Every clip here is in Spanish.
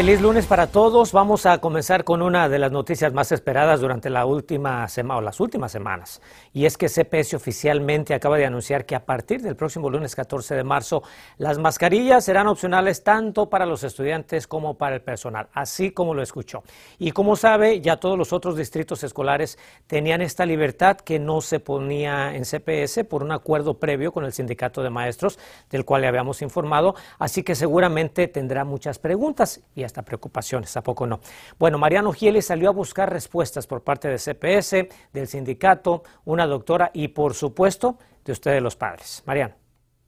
Feliz lunes para todos. Vamos a comenzar con una de las noticias más esperadas durante la última semana o las últimas semanas. Y es que CPS oficialmente acaba de anunciar que a partir del próximo lunes 14 de marzo las mascarillas serán opcionales tanto para los estudiantes como para el personal, así como lo escuchó. Y como sabe, ya todos los otros distritos escolares tenían esta libertad que no se ponía en CPS por un acuerdo previo con el sindicato de maestros del cual le habíamos informado, así que seguramente tendrá muchas preguntas y hasta preocupaciones, ¿a poco no? Bueno, Mariano Gieles salió a buscar respuestas por parte de CPS, del sindicato, una doctora y, por supuesto, de ustedes los padres. Mariano.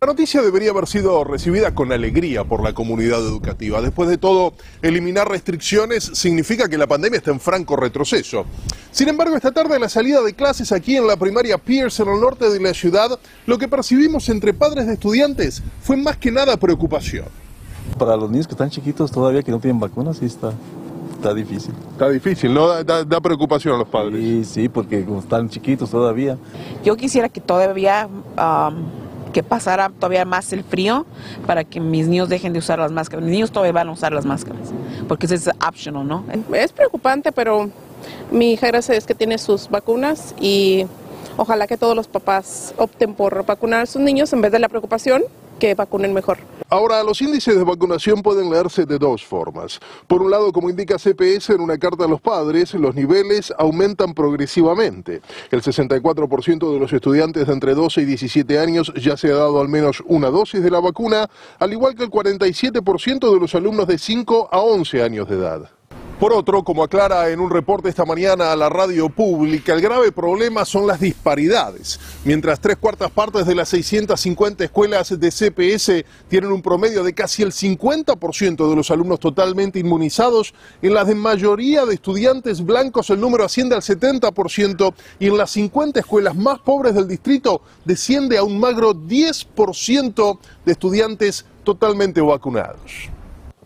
La noticia debería haber sido recibida con alegría por la comunidad educativa. Después de todo, eliminar restricciones significa que la pandemia está en franco retroceso. Sin embargo, esta tarde, a la salida de clases aquí en la primaria Pierce, en el norte de la ciudad, lo que percibimos entre padres de estudiantes fue más que nada preocupación. Para los niños que están chiquitos todavía que no tienen vacunas, sí está, está difícil. Está difícil, ¿no? Da, da- da preocupación a los padres. Sí, sí, porque como están chiquitos todavía. Yo quisiera que todavía um, que pasara todavía más el frío para que mis niños dejen de usar las máscaras. Mis niños todavía van a usar las máscaras porque eso es optional, ¿no? Es preocupante, pero mi hija gracias Dios que tiene sus vacunas y ojalá que todos los papás opten por vacunar a sus niños en vez de la preocupación que vacunen mejor. Ahora, los índices de vacunación pueden leerse de dos formas. Por un lado, como indica CPS en una carta a los padres, los niveles aumentan progresivamente. El 64% de los estudiantes de entre 12 y 17 años ya se ha dado al menos una dosis de la vacuna, al igual que el 47% de los alumnos de 5 a 11 años de edad. Por otro, como aclara en un reporte esta mañana a la radio pública, el grave problema son las disparidades. Mientras tres cuartas partes de las 650 escuelas de CPS tienen un promedio de casi el 50% de los alumnos totalmente inmunizados, en las de mayoría de estudiantes blancos el número asciende al 70% y en las 50 escuelas más pobres del distrito desciende a un magro 10% de estudiantes totalmente vacunados.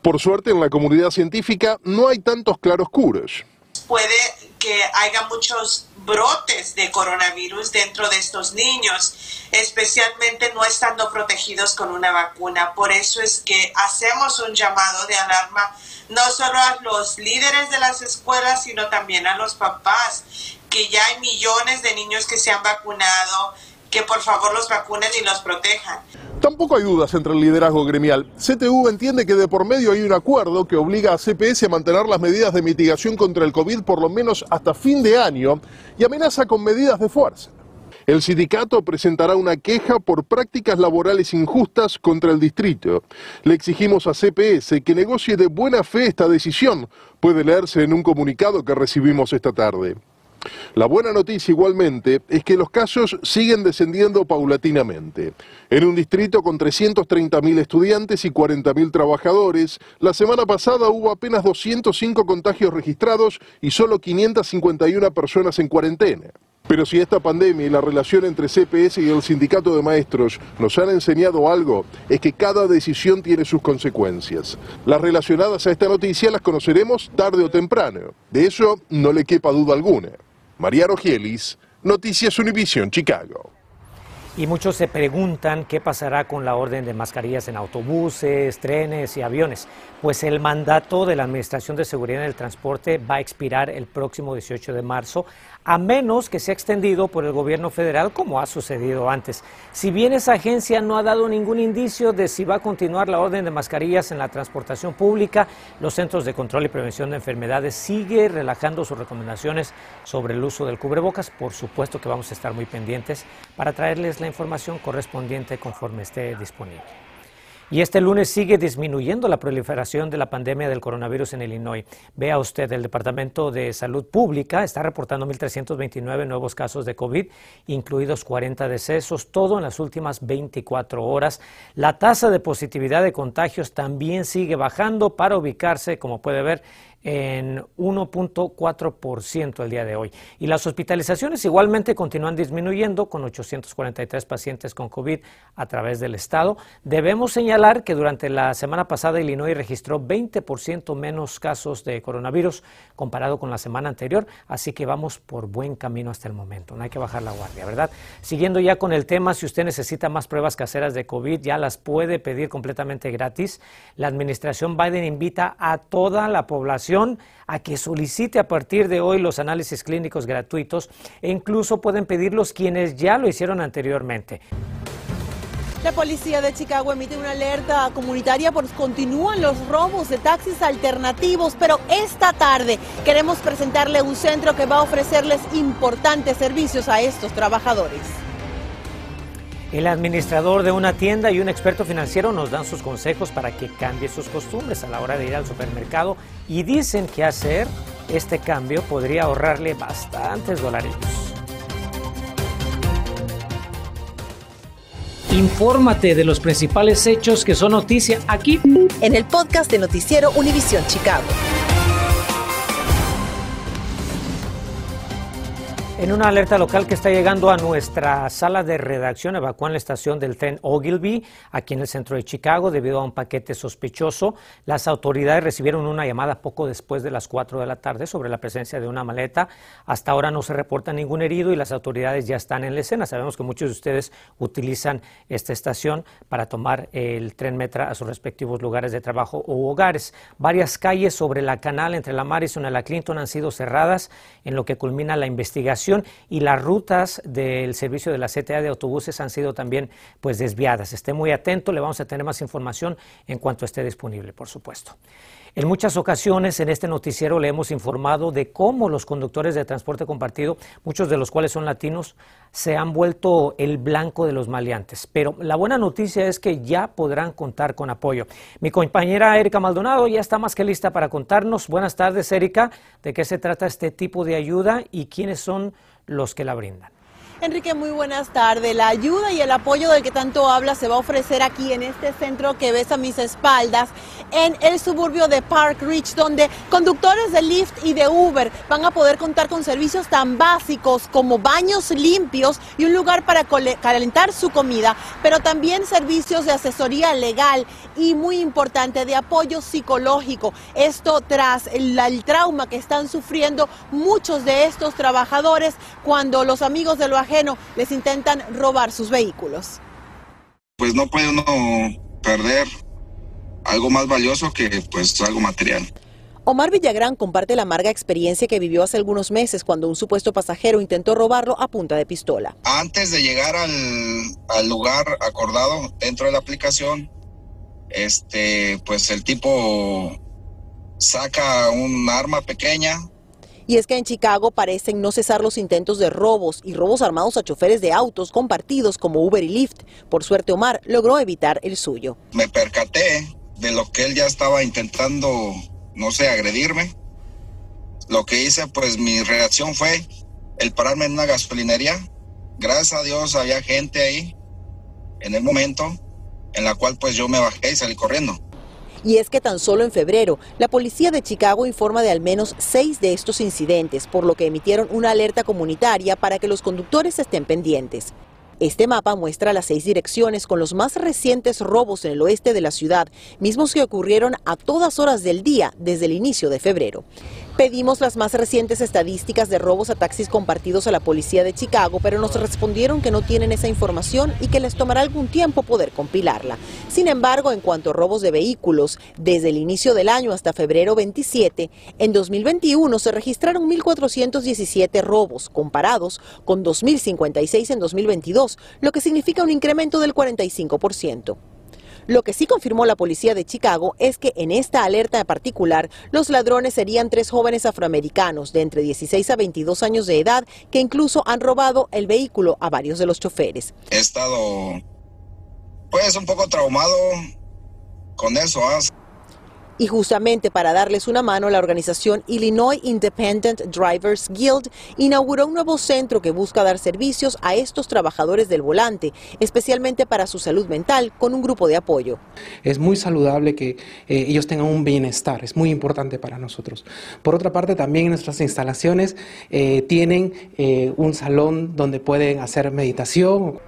Por suerte, en la comunidad científica no hay tantos claroscuros. puede que haya muchos brotes de coronavirus dentro de estos niños, especialmente no estando protegidos con una vacuna. Por eso es que hacemos un llamado de alarma no solo a los líderes de las escuelas, sino también a los papás, que ya hay millones de niños que se han vacunado, que por favor los vacunen y los protejan. Tampoco hay dudas entre el liderazgo gremial. CTU entiende que de por medio hay un acuerdo que obliga a CPS a mantener las medidas de mitigación contra el COVID por lo menos hasta fin de año y amenaza con medidas de fuerza. El sindicato presentará una queja por prácticas laborales injustas contra el distrito. Le exigimos a CPS que negocie de buena fe esta decisión. Puede leerse en un comunicado que recibimos esta tarde. La buena noticia igualmente es que los casos siguen descendiendo paulatinamente. En un distrito con 330.000 estudiantes y 40.000 trabajadores, la semana pasada hubo apenas 205 contagios registrados y solo 551 personas en cuarentena. Pero si esta pandemia y la relación entre CPS y el sindicato de maestros nos han enseñado algo, es que cada decisión tiene sus consecuencias. Las relacionadas a esta noticia las conoceremos tarde o temprano. De eso no le quepa duda alguna. Mariano Gielis, Noticias Univision, Chicago. Y muchos se preguntan qué pasará con la orden de mascarillas en autobuses, trenes y aviones, pues el mandato de la Administración de Seguridad en el Transporte va a expirar el próximo 18 de marzo, a menos que sea extendido por el gobierno federal como ha sucedido antes. Si bien esa agencia no ha dado ningún indicio de si va a continuar la orden de mascarillas en la transportación pública, los Centros de Control y Prevención de Enfermedades sigue relajando sus recomendaciones sobre el uso del cubrebocas. Por supuesto que vamos a estar muy pendientes para traerles la información correspondiente conforme esté disponible. Y este lunes sigue disminuyendo la proliferación de la pandemia del coronavirus en Illinois. Vea usted, el Departamento de Salud Pública está reportando 1.329 nuevos casos de COVID, incluidos 40 decesos, todo en las últimas 24 horas. La tasa de positividad de contagios también sigue bajando para ubicarse, como puede ver, en 1.4% el día de hoy. Y las hospitalizaciones igualmente continúan disminuyendo con 843 pacientes con COVID a través del estado. Debemos señalar que durante la semana pasada Illinois registró 20% menos casos de coronavirus comparado con la semana anterior, así que vamos por buen camino hasta el momento. No hay que bajar la guardia, ¿verdad? Siguiendo ya con el tema, si usted necesita más pruebas caseras de COVID, ya las puede pedir completamente gratis. La administración Biden invita a toda la población a que solicite a partir de hoy los análisis clínicos gratuitos e incluso pueden pedirlos quienes ya lo hicieron anteriormente. La policía de Chicago emite una alerta comunitaria porque continúan los robos de taxis alternativos, pero esta tarde queremos presentarle un centro que va a ofrecerles importantes servicios a estos trabajadores. El administrador de una tienda y un experto financiero nos dan sus consejos para que cambie sus costumbres a la hora de ir al supermercado y dicen que hacer este cambio podría ahorrarle bastantes dólares. Infórmate de los principales hechos que son noticia aquí en el podcast de Noticiero Univisión Chicago. En una alerta local que está llegando a nuestra sala de redacción, evacúan la estación del tren Ogilvy, aquí en el centro de Chicago, debido a un paquete sospechoso. Las autoridades recibieron una llamada poco después de las 4 de la tarde sobre la presencia de una maleta. Hasta ahora no se reporta ningún herido y las autoridades ya están en la escena. Sabemos que muchos de ustedes utilizan esta estación para tomar el tren Metra a sus respectivos lugares de trabajo u hogares. Varias calles sobre la canal entre la Madison y la Clinton han sido cerradas en lo que culmina la investigación y las rutas del servicio de la CTA de autobuses han sido también pues desviadas. Esté muy atento, le vamos a tener más información en cuanto esté disponible, por supuesto. En muchas ocasiones en este noticiero le hemos informado de cómo los conductores de transporte compartido, muchos de los cuales son latinos, se han vuelto el blanco de los maleantes. Pero la buena noticia es que ya podrán contar con apoyo. Mi compañera Erika Maldonado ya está más que lista para contarnos. Buenas tardes, Erika, de qué se trata este tipo de ayuda y quiénes son los que la brindan. Enrique, muy buenas tardes. La ayuda y el apoyo del que tanto habla se va a ofrecer aquí en este centro que ves a mis espaldas, en el suburbio de Park Ridge, donde conductores de Lyft y de Uber van a poder contar con servicios tan básicos como baños limpios y un lugar para calentar su comida, pero también servicios de asesoría legal y muy importante de apoyo psicológico. Esto tras el, trauma que están sufriendo muchos de estos trabajadores cuando los amigos de lo ajeno les intentan robar sus vehículos. Pues no puede uno perder algo más valioso que pues algo material. Omar Villagrán comparte la amarga experiencia que vivió hace algunos meses cuando un supuesto pasajero intentó robarlo a punta de pistola. Antes de llegar al, al lugar acordado dentro de la aplicación, este, pues el tipo saca un arma pequeña, y es que en Chicago parecen no cesar los intentos de robos y robos armados a choferes de autos compartidos como Uber y Lyft. Por suerte, Omar logró evitar el suyo. Me percaté de lo que él ya estaba intentando, no sé, agredirme. Lo que hice, pues mi reacción fue el pararme en una gasolinería. Gracias a Dios había gente ahí en el momento en la cual pues yo me bajé y salí corriendo. Y es que tan solo en febrero, la policía de Chicago informa de al menos seis de estos incidentes, por lo que emitieron una alerta comunitaria para que los conductores estén pendientes. Este mapa muestra las seis direcciones con los más recientes robos en el oeste de la ciudad, mismos que ocurrieron a todas horas del día desde el inicio de febrero. Pedimos las más recientes estadísticas de robos a taxis compartidos a la policía de Chicago, pero nos respondieron que no tienen esa información y que les tomará algún tiempo poder compilarla. Sin embargo, en cuanto a robos de vehículos, desde el inicio del año hasta febrero 27, en 2021 se registraron 1.417 robos, comparados con 2.056 en 2022, lo que significa un incremento del 45%. Lo que sí confirmó la policía de Chicago es que en esta alerta en particular, los ladrones serían tres jóvenes afroamericanos de entre 16 a 22 años de edad que incluso han robado el vehículo a varios de los choferes. He estado pues un poco traumado con eso. ¿ah? Y justamente para darles una mano, la organización Illinois Independent Drivers Guild inauguró un nuevo centro que busca dar servicios a estos trabajadores del volante, especialmente para su salud mental, con un grupo de apoyo. Es muy saludable que eh, ellos tengan un bienestar, es muy importante para nosotros. Por otra parte, también nuestras instalaciones eh, tienen eh, un salón donde pueden hacer meditación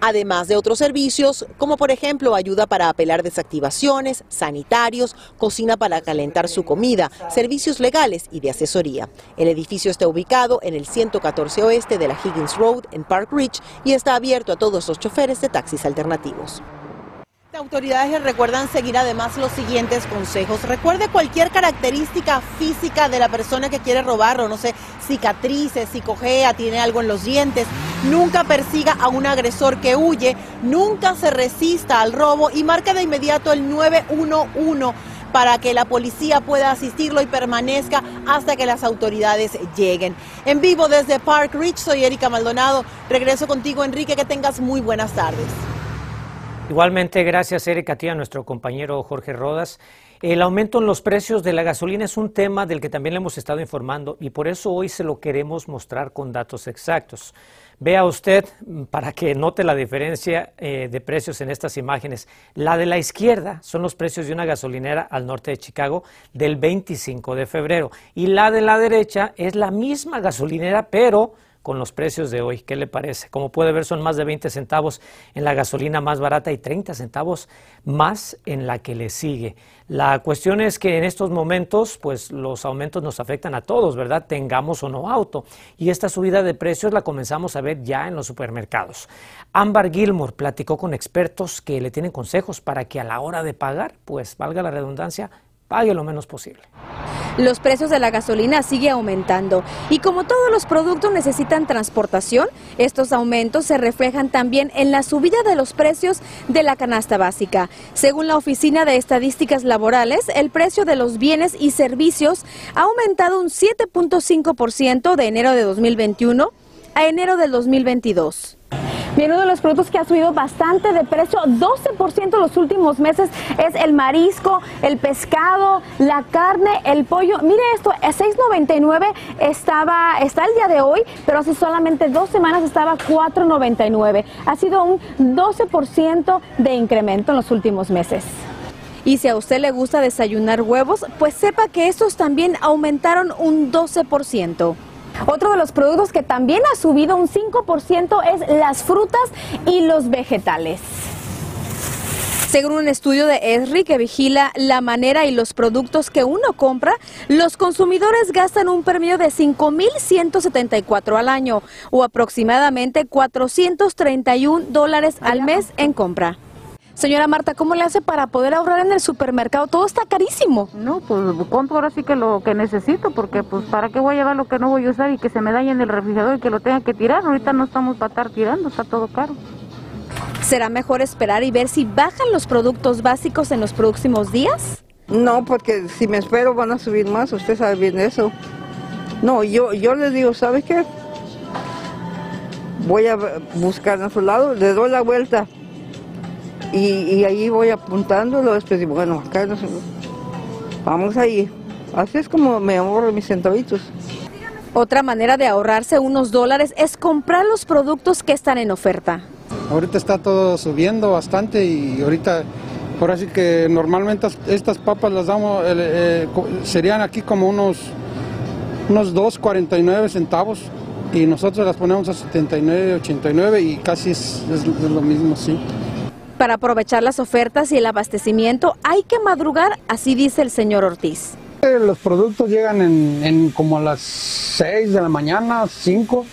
además de otros servicios como por ejemplo ayuda para apelar desactivaciones, sanitarios, cocina para calentar su comida, servicios legales y de asesoría. El edificio está ubicado en el 114 oeste de la Higgins Road en Park Ridge y está abierto a todos los choferes de taxis alternativos. Autoridades le recuerdan seguir además los siguientes consejos. Recuerde cualquier característica física de la persona que quiere robarlo, no sé, cicatrices, si cojea, tiene algo en los dientes. Nunca persiga a un agresor que huye, nunca se resista al robo y marque de inmediato el 911 para que la policía pueda asistirlo y permanezca hasta que las autoridades lleguen. En vivo desde Park Ridge, soy Erika Maldonado. Regreso contigo, Enrique, que tengas muy buenas tardes. Igualmente, gracias Erika, a a nuestro compañero Jorge Rodas. El aumento en los precios de la gasolina es un tema del que también le hemos estado informando y por eso hoy se lo queremos mostrar con datos exactos. Vea usted, para que note la diferencia eh, de precios en estas imágenes, la de la izquierda son los precios de una gasolinera al norte de Chicago del 25 de febrero y la de la derecha es la misma gasolinera, pero con los precios de hoy. ¿Qué le parece? Como puede ver, son más de 20 centavos en la gasolina más barata y 30 centavos más en la que le sigue. La cuestión es que en estos momentos, pues los aumentos nos afectan a todos, ¿verdad? Tengamos o no auto. Y esta subida de precios la comenzamos a ver ya en los supermercados. Ámbar Gilmore platicó con expertos que le tienen consejos para que a la hora de pagar, pues valga la redundancia, pague lo menos posible. Los precios de la gasolina siguen aumentando y como todos los productos necesitan transportación, estos aumentos se reflejan también en la subida de los precios de la canasta básica. Según la Oficina de Estadísticas Laborales, el precio de los bienes y servicios ha aumentado un 7.5% de enero de 2021 a enero del 2022. Bien, uno de los productos que ha subido bastante de precio, 12% en los últimos meses, es el marisco, el pescado, la carne, el pollo. Mire esto, a 6.99 estaba, está el día de hoy, pero hace solamente dos semanas estaba 4.99. Ha sido un 12% de incremento en los últimos meses. Y si a usted le gusta desayunar huevos, pues sepa que estos también aumentaron un 12%. Otro de los productos que también ha subido un 5% es las frutas y los vegetales. Según un estudio de ESRI que vigila la manera y los productos que uno compra, los consumidores gastan un promedio de 5.174 al año o aproximadamente 431 dólares al mes en compra. Señora Marta, ¿cómo le hace para poder ahorrar en el supermercado? Todo está carísimo. No, pues compro ahora sí que lo que necesito, porque pues para qué voy a llevar lo que no voy a usar y que se me dañe en el refrigerador y que lo tenga que tirar. Ahorita no estamos para estar tirando, está todo caro. ¿Será mejor esperar y ver si bajan los productos básicos en los próximos días? No, porque si me espero van a subir más, usted sabe bien eso. No, yo, yo le digo, ¿sabe qué? Voy a buscar a su lado, le doy la vuelta y, ahí voy apuntándolo, después digo, bueno, acá no vamos ahí. Así es como me ahorro mis centavitos. Otra manera de ahorrarse unos dólares es comprar los productos que están en oferta. Ahorita está todo subiendo bastante y ahorita, por así que normalmente estas papas las damos, eh, eh, serían aquí como unos, unos 2,49 centavos y nosotros las ponemos a 79, 89 y casi es, es lo mismo, sí. Para aprovechar las ofertas y el abastecimiento hay que madrugar, así dice el señor Ortiz. Eh, los productos llegan en, como a las 6 de la mañana, 5,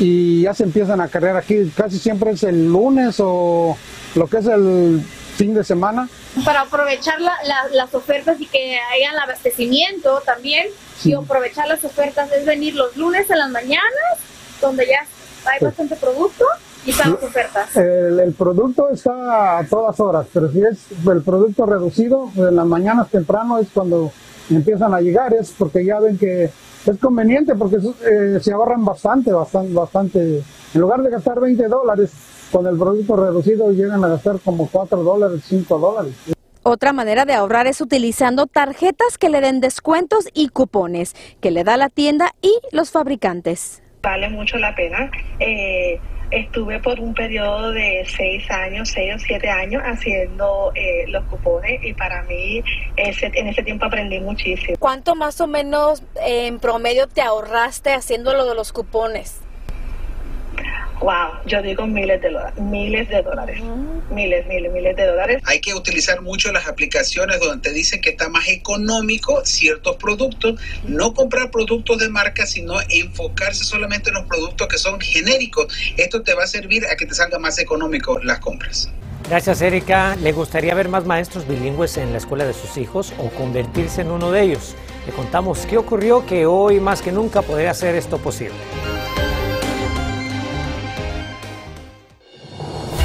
y ya se empiezan a cargar aquí. Casi siempre es el lunes o lo que es el fin de semana. Para aprovechar las ofertas y que haya el abastecimiento también, y aprovechar las ofertas es venir los lunes en las mañanas, donde ya hay bastante producto, ¿Y están ofertas? El, producto está a todas horas, pero si es el producto reducido, en las mañanas temprano es cuando empiezan a llegar, es porque ya ven que es conveniente porque eh, se ahorran bastante, bastante, bastante. En lugar de gastar 20 dólares, con el producto reducido llegan a gastar como 4 dólares, 5 dólares. Otra manera de ahorrar es utilizando tarjetas que le den descuentos y cupones que le da la tienda y los fabricantes. Vale mucho la pena. Eh, estuve por un periodo de seis años, seis o siete años haciendo eh, los cupones y para mí ese, en ese tiempo aprendí muchísimo. ¿Cuánto más o menos en promedio te ahorraste haciendo lo de los cupones? Wow, yo digo miles de dólares, miles de dólares, miles, miles, miles de dólares. Hay que utilizar mucho las aplicaciones donde te dicen que está más económico ciertos productos, no comprar productos de marca, sino enfocarse solamente en los productos que son genéricos. Esto te va a servir a que te salga más económico las compras. Gracias, Erika. ¿Le gustaría ver más maestros bilingües en la escuela de sus hijos o convertirse en uno de ellos? Le contamos qué ocurrió que hoy más que nunca podría hacer esto posible.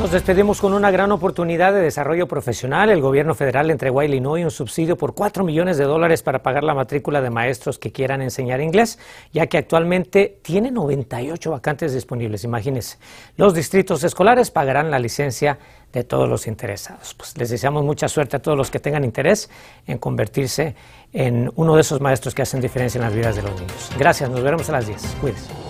Nos despedimos con una gran oportunidad de desarrollo profesional. El gobierno federal entregó a Illinois un subsidio por 4 millones de dólares para pagar la matrícula de maestros que quieran enseñar inglés, ya que actualmente tiene 98 vacantes disponibles. Imagínense, los distritos escolares pagarán la licencia de todos los interesados. Pues les deseamos mucha suerte a todos los que tengan interés en convertirse en uno de esos maestros que hacen diferencia en las vidas de los niños. Gracias, nos veremos a las 10. Cuídense.